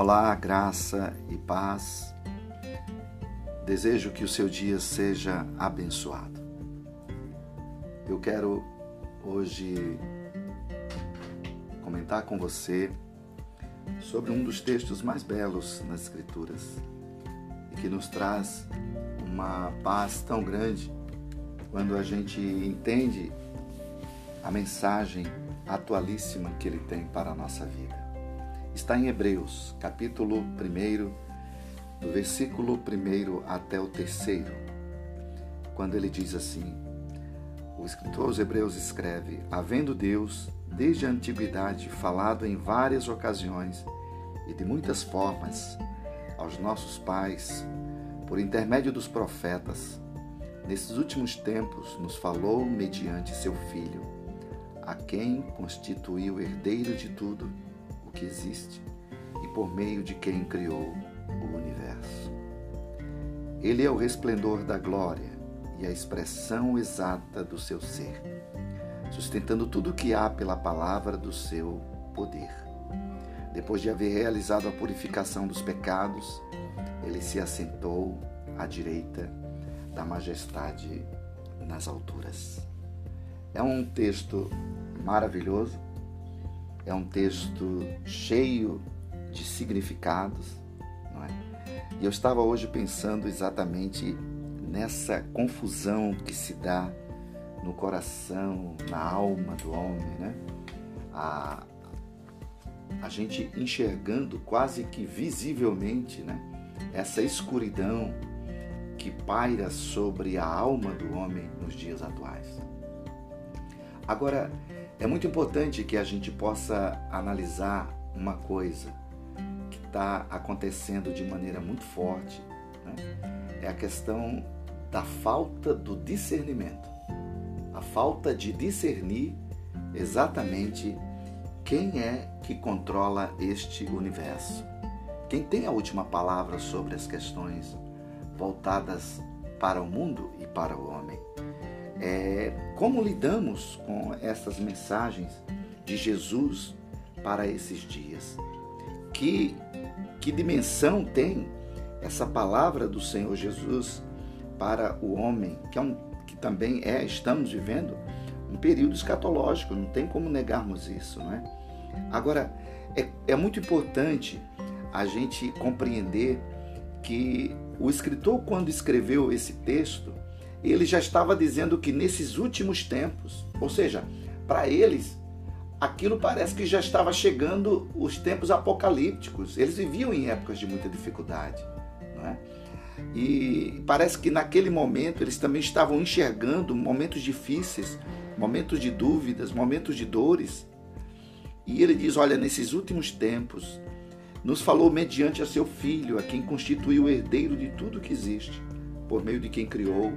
Olá, graça e paz. Desejo que o seu dia seja abençoado. Eu quero hoje comentar com você sobre um dos textos mais belos nas Escrituras e que nos traz uma paz tão grande quando a gente entende a mensagem atualíssima que ele tem para a nossa vida está em Hebreus, capítulo 1, do versículo 1 até o 3, quando ele diz assim: O escritor aos Hebreus escreve: Havendo Deus, desde a antiguidade, falado em várias ocasiões e de muitas formas aos nossos pais, por intermédio dos profetas, nesses últimos tempos nos falou mediante seu Filho, a quem constituiu herdeiro de tudo que existe e por meio de quem criou o universo. Ele é o resplendor da glória e a expressão exata do seu ser, sustentando tudo o que há pela palavra do seu poder. Depois de haver realizado a purificação dos pecados, ele se assentou à direita da majestade nas alturas. É um texto maravilhoso é um texto cheio de significados, não é? E eu estava hoje pensando exatamente nessa confusão que se dá no coração, na alma do homem, né? A, a gente enxergando quase que visivelmente, né? Essa escuridão que paira sobre a alma do homem nos dias atuais. Agora, é muito importante que a gente possa analisar uma coisa que está acontecendo de maneira muito forte. Né? É a questão da falta do discernimento. A falta de discernir exatamente quem é que controla este universo. Quem tem a última palavra sobre as questões voltadas para o mundo e para o homem. É, como lidamos com essas mensagens de Jesus para esses dias? Que, que dimensão tem essa palavra do Senhor Jesus para o homem, que, é um, que também é, estamos vivendo um período escatológico, não tem como negarmos isso, não é? Agora, é, é muito importante a gente compreender que o escritor, quando escreveu esse texto, ele já estava dizendo que nesses últimos tempos, ou seja, para eles, aquilo parece que já estava chegando os tempos apocalípticos. Eles viviam em épocas de muita dificuldade, não é? E parece que naquele momento eles também estavam enxergando momentos difíceis, momentos de dúvidas, momentos de dores. E ele diz: Olha, nesses últimos tempos, nos falou mediante a seu filho, a quem constituiu o herdeiro de tudo que existe, por meio de quem criou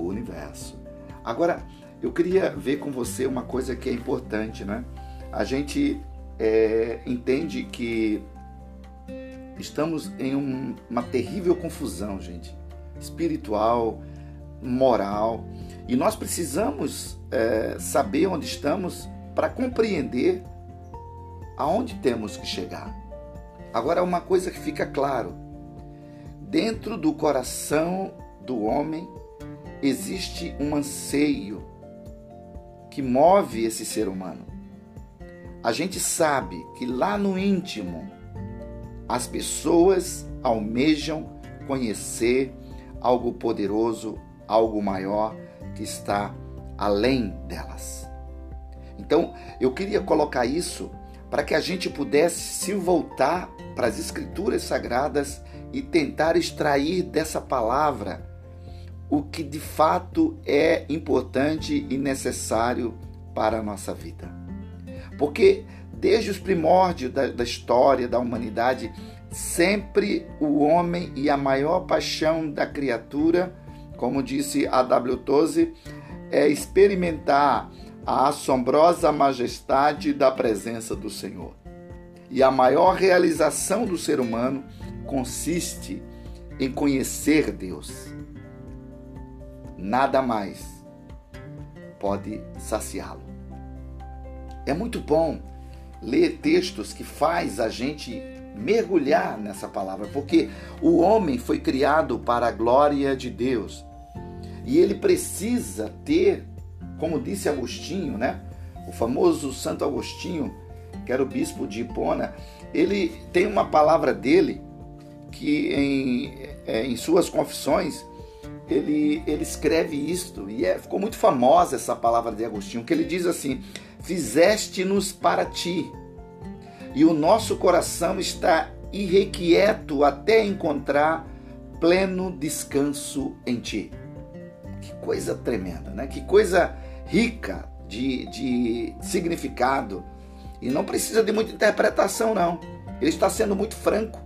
o universo. Agora, eu queria ver com você uma coisa que é importante, né? A gente é, entende que estamos em um, uma terrível confusão, gente, espiritual, moral, e nós precisamos é, saber onde estamos para compreender aonde temos que chegar. Agora, uma coisa que fica claro: dentro do coração do homem existe um anseio que move esse ser humano. A gente sabe que lá no íntimo as pessoas almejam conhecer algo poderoso, algo maior que está além delas. Então, eu queria colocar isso para que a gente pudesse se voltar para as escrituras sagradas e tentar extrair dessa palavra o que de fato é importante e necessário para a nossa vida. Porque desde os primórdios da, da história da humanidade, sempre o homem e a maior paixão da criatura, como disse a W. Toze, é experimentar a assombrosa majestade da presença do Senhor. E a maior realização do ser humano consiste em conhecer Deus nada mais pode saciá-lo. É muito bom ler textos que faz a gente mergulhar nessa palavra, porque o homem foi criado para a glória de Deus. E ele precisa ter, como disse Agostinho, né? O famoso Santo Agostinho, que era o bispo de Hipona, ele tem uma palavra dele que em, é, em suas confissões ele, ele escreve isto, e é, ficou muito famosa essa palavra de Agostinho, que ele diz assim: Fizeste-nos para ti, e o nosso coração está irrequieto até encontrar pleno descanso em ti. Que coisa tremenda, né? Que coisa rica de, de significado. E não precisa de muita interpretação, não. Ele está sendo muito franco.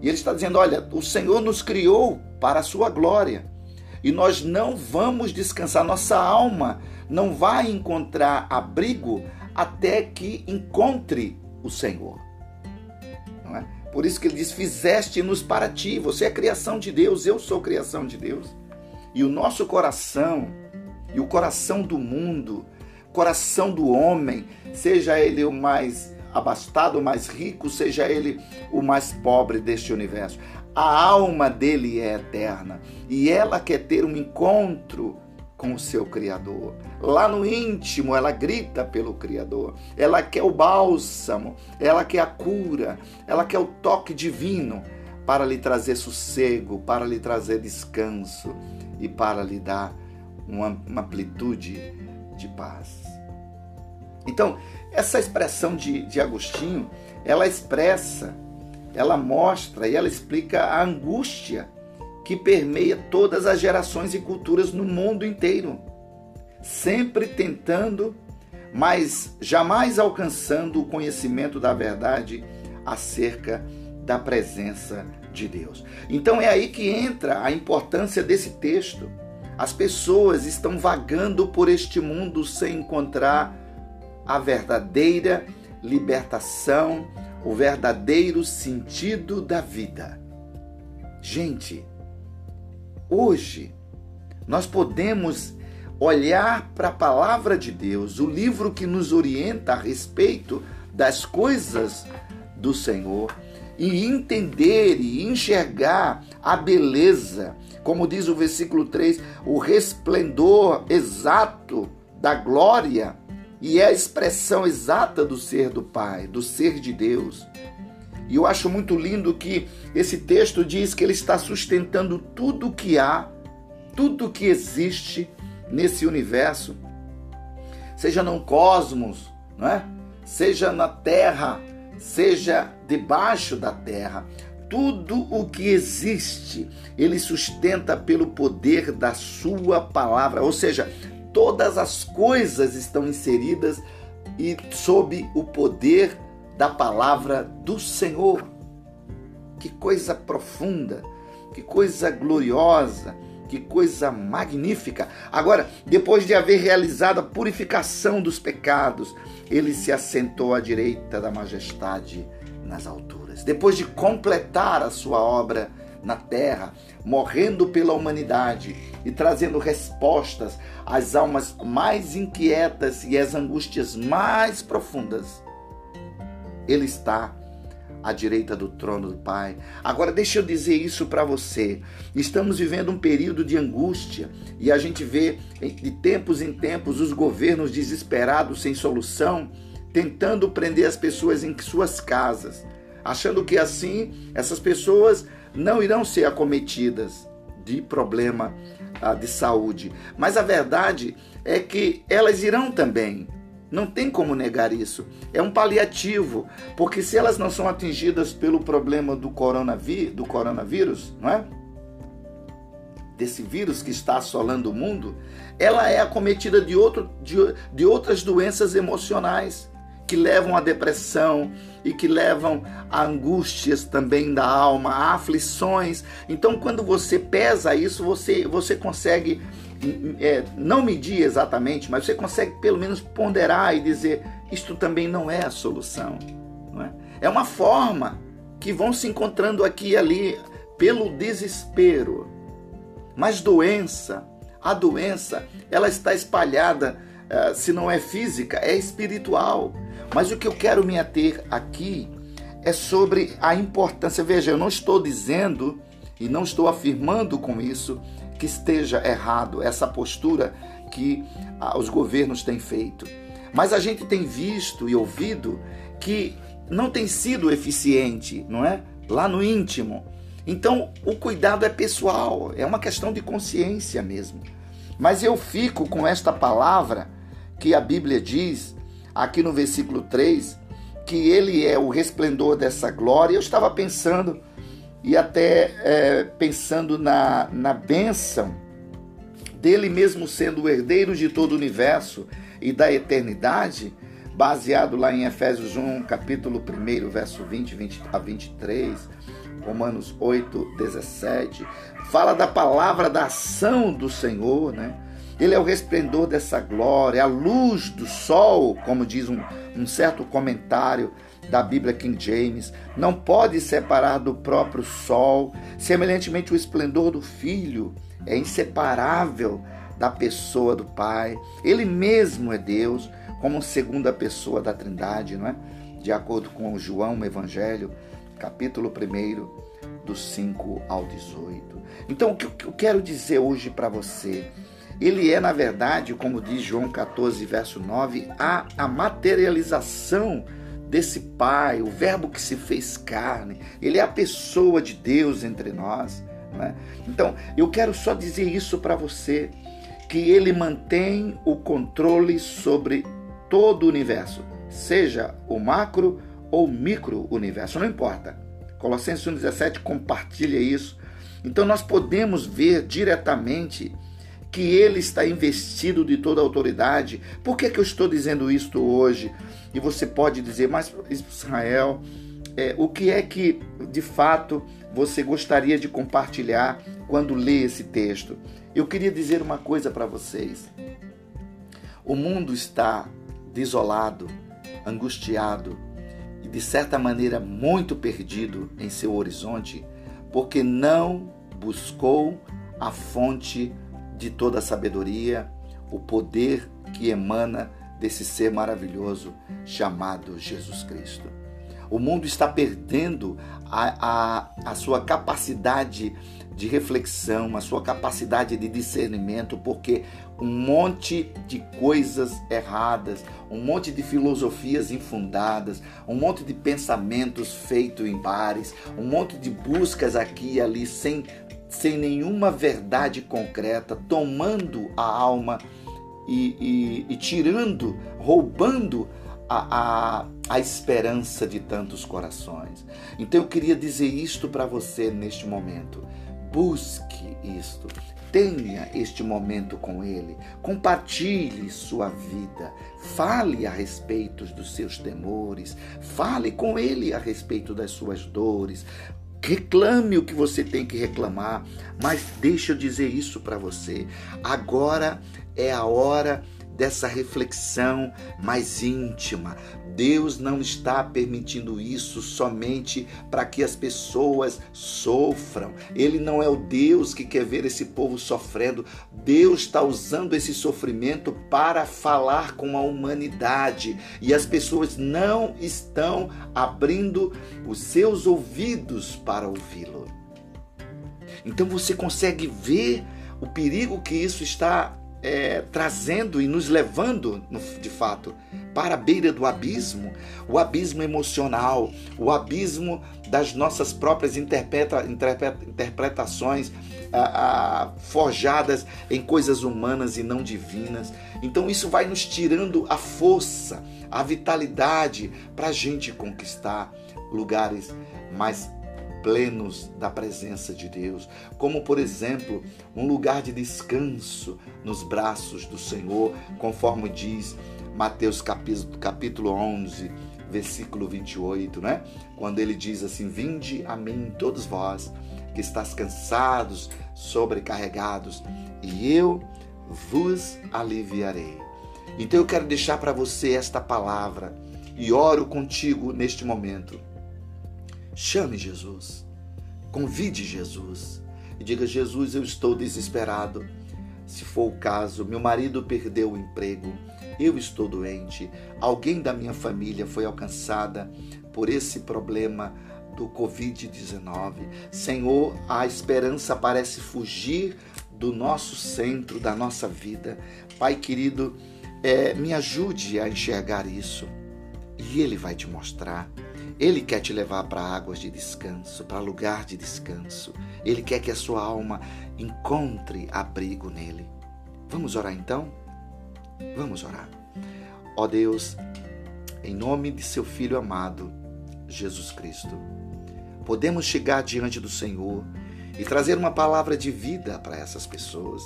E ele está dizendo: olha, o Senhor nos criou para a sua glória. E nós não vamos descansar, nossa alma não vai encontrar abrigo até que encontre o Senhor. Não é? Por isso que ele diz: Fizeste-nos para ti, você é criação de Deus, eu sou criação de Deus. E o nosso coração, e o coração do mundo, coração do homem, seja ele o mais abastado, o mais rico, seja ele o mais pobre deste universo. A alma dele é eterna e ela quer ter um encontro com o seu Criador. Lá no íntimo, ela grita pelo Criador. Ela quer o bálsamo, ela quer a cura, ela quer o toque divino para lhe trazer sossego, para lhe trazer descanso e para lhe dar uma, uma amplitude de paz. Então, essa expressão de, de Agostinho, ela expressa, ela mostra e ela explica a angústia que permeia todas as gerações e culturas no mundo inteiro, sempre tentando, mas jamais alcançando o conhecimento da verdade acerca da presença de Deus. Então é aí que entra a importância desse texto. As pessoas estão vagando por este mundo sem encontrar a verdadeira libertação, o verdadeiro sentido da vida. Gente, hoje nós podemos olhar para a palavra de Deus, o livro que nos orienta a respeito das coisas do Senhor, e entender e enxergar a beleza, como diz o versículo 3, o resplendor exato da glória e é a expressão exata do ser do Pai, do ser de Deus. E eu acho muito lindo que esse texto diz que ele está sustentando tudo que há, tudo que existe nesse universo, seja no cosmos, não é? seja na terra, seja debaixo da terra. Tudo o que existe, ele sustenta pelo poder da sua palavra. Ou seja, todas as coisas estão inseridas e sob o poder da palavra do Senhor. Que coisa profunda, que coisa gloriosa, que coisa magnífica. Agora, depois de haver realizado a purificação dos pecados, ele se assentou à direita da majestade nas alturas. Depois de completar a sua obra na terra, morrendo pela humanidade e trazendo respostas às almas mais inquietas e às angústias mais profundas. Ele está à direita do trono do Pai. Agora, deixa eu dizer isso para você. Estamos vivendo um período de angústia e a gente vê de tempos em tempos os governos desesperados, sem solução, tentando prender as pessoas em suas casas, achando que assim essas pessoas não irão ser acometidas de problema ah, de saúde. Mas a verdade é que elas irão também. Não tem como negar isso. É um paliativo, porque se elas não são atingidas pelo problema do, coronaví do coronavírus, não é? Desse vírus que está assolando o mundo, ela é acometida de, outro, de, de outras doenças emocionais que levam à depressão e que levam a angústias também da alma, a aflições. Então, quando você pesa isso, você, você consegue é, não medir exatamente, mas você consegue pelo menos ponderar e dizer: isto também não é a solução. Não é? é uma forma que vão se encontrando aqui e ali pelo desespero. Mas doença, a doença, ela está espalhada, uh, se não é física, é espiritual. Mas o que eu quero me ater aqui é sobre a importância. Veja, eu não estou dizendo e não estou afirmando com isso que esteja errado essa postura que ah, os governos têm feito. Mas a gente tem visto e ouvido que não tem sido eficiente, não é? Lá no íntimo. Então, o cuidado é pessoal, é uma questão de consciência mesmo. Mas eu fico com esta palavra que a Bíblia diz, aqui no versículo 3, que ele é o resplendor dessa glória. Eu estava pensando, e até é, pensando na, na bênção dele mesmo sendo o herdeiro de todo o universo e da eternidade, baseado lá em Efésios 1, capítulo 1, verso 20, 20 a 23, Romanos 8, 17, fala da palavra da ação do Senhor, né? Ele é o resplendor dessa glória, a luz do sol, como diz um, um certo comentário da Bíblia King James, não pode separar do próprio sol. Semelhantemente, o esplendor do Filho é inseparável da pessoa do Pai. Ele mesmo é Deus, como segunda pessoa da Trindade, não é? De acordo com João, o Evangelho, capítulo 1, do 5 ao 18. Então, o que eu quero dizer hoje para você? Ele é, na verdade, como diz João 14, verso 9, a, a materialização desse Pai, o Verbo que se fez carne. Ele é a pessoa de Deus entre nós. Né? Então, eu quero só dizer isso para você, que ele mantém o controle sobre todo o universo, seja o macro ou micro universo, não importa. Colossenses 1,17 compartilha isso. Então nós podemos ver diretamente que ele está investido de toda a autoridade. Por que, que eu estou dizendo isto hoje? E você pode dizer, mas Israel, é, o que é que de fato você gostaria de compartilhar quando lê esse texto? Eu queria dizer uma coisa para vocês. O mundo está desolado, angustiado e de certa maneira muito perdido em seu horizonte, porque não buscou a fonte de toda a sabedoria, o poder que emana desse ser maravilhoso chamado Jesus Cristo. O mundo está perdendo a, a, a sua capacidade de reflexão, a sua capacidade de discernimento, porque um monte de coisas erradas, um monte de filosofias infundadas, um monte de pensamentos feitos em bares, um monte de buscas aqui e ali sem, sem nenhuma verdade concreta, tomando a alma e, e, e tirando, roubando a, a, a esperança de tantos corações. Então eu queria dizer isto para você neste momento. Busque isto. Tenha este momento com Ele. Compartilhe sua vida. Fale a respeito dos seus temores. Fale com Ele a respeito das suas dores. Reclame o que você tem que reclamar. Mas deixa eu dizer isso para você. Agora é a hora dessa reflexão mais íntima. Deus não está permitindo isso somente para que as pessoas sofram. Ele não é o Deus que quer ver esse povo sofrendo. Deus está usando esse sofrimento para falar com a humanidade e as pessoas não estão abrindo os seus ouvidos para ouvi-lo. Então você consegue ver o perigo que isso está é, trazendo e nos levando, de fato, para a beira do abismo, o abismo emocional, o abismo das nossas próprias interpreta, interpreta, interpretações a, a, forjadas em coisas humanas e não divinas. Então isso vai nos tirando a força, a vitalidade para a gente conquistar lugares mais plenos da presença de Deus, como por exemplo, um lugar de descanso nos braços do Senhor, conforme diz Mateus capítulo 11, versículo 28, né? Quando ele diz assim: Vinde a mim todos vós que estás cansados, sobrecarregados, e eu vos aliviarei. Então eu quero deixar para você esta palavra e oro contigo neste momento Chame Jesus. Convide Jesus. E diga: Jesus, eu estou desesperado. Se for o caso, meu marido perdeu o emprego, eu estou doente, alguém da minha família foi alcançada por esse problema do Covid-19. Senhor, a esperança parece fugir do nosso centro, da nossa vida. Pai querido, é, me ajude a enxergar isso. E Ele vai te mostrar. Ele quer te levar para águas de descanso, para lugar de descanso. Ele quer que a sua alma encontre abrigo nele. Vamos orar então? Vamos orar. Ó Deus, em nome de seu Filho amado, Jesus Cristo, podemos chegar diante do Senhor e trazer uma palavra de vida para essas pessoas.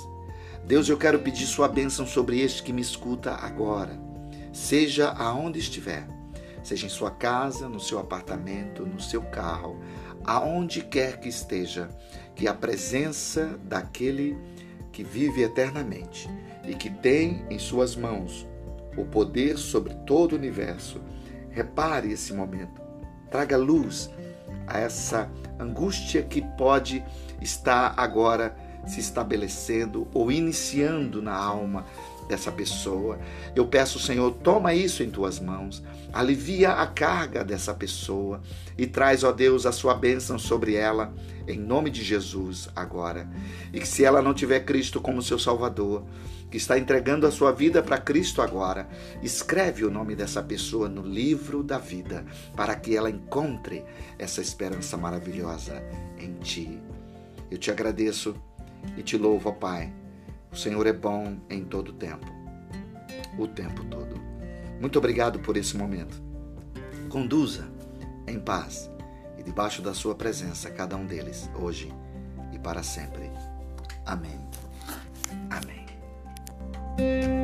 Deus, eu quero pedir Sua bênção sobre este que me escuta agora, seja aonde estiver, seja em sua casa, no seu apartamento, no seu carro, aonde quer que esteja, que a presença daquele que vive eternamente e que tem em suas mãos o poder sobre todo o universo, repare esse momento, traga luz a essa angústia que pode estar agora se estabelecendo ou iniciando na alma dessa pessoa. Eu peço, Senhor, toma isso em tuas mãos, alivia a carga dessa pessoa e traz, ó Deus, a sua bênção sobre ela, em nome de Jesus, agora. E que se ela não tiver Cristo como seu Salvador, que está entregando a sua vida para Cristo agora, escreve o nome dessa pessoa no livro da vida, para que ela encontre essa esperança maravilhosa em ti. Eu te agradeço e te louvo, ó Pai o Senhor é bom em todo tempo, o tempo todo. Muito obrigado por esse momento. Conduza em paz e debaixo da Sua presença cada um deles, hoje e para sempre. Amém. Amém.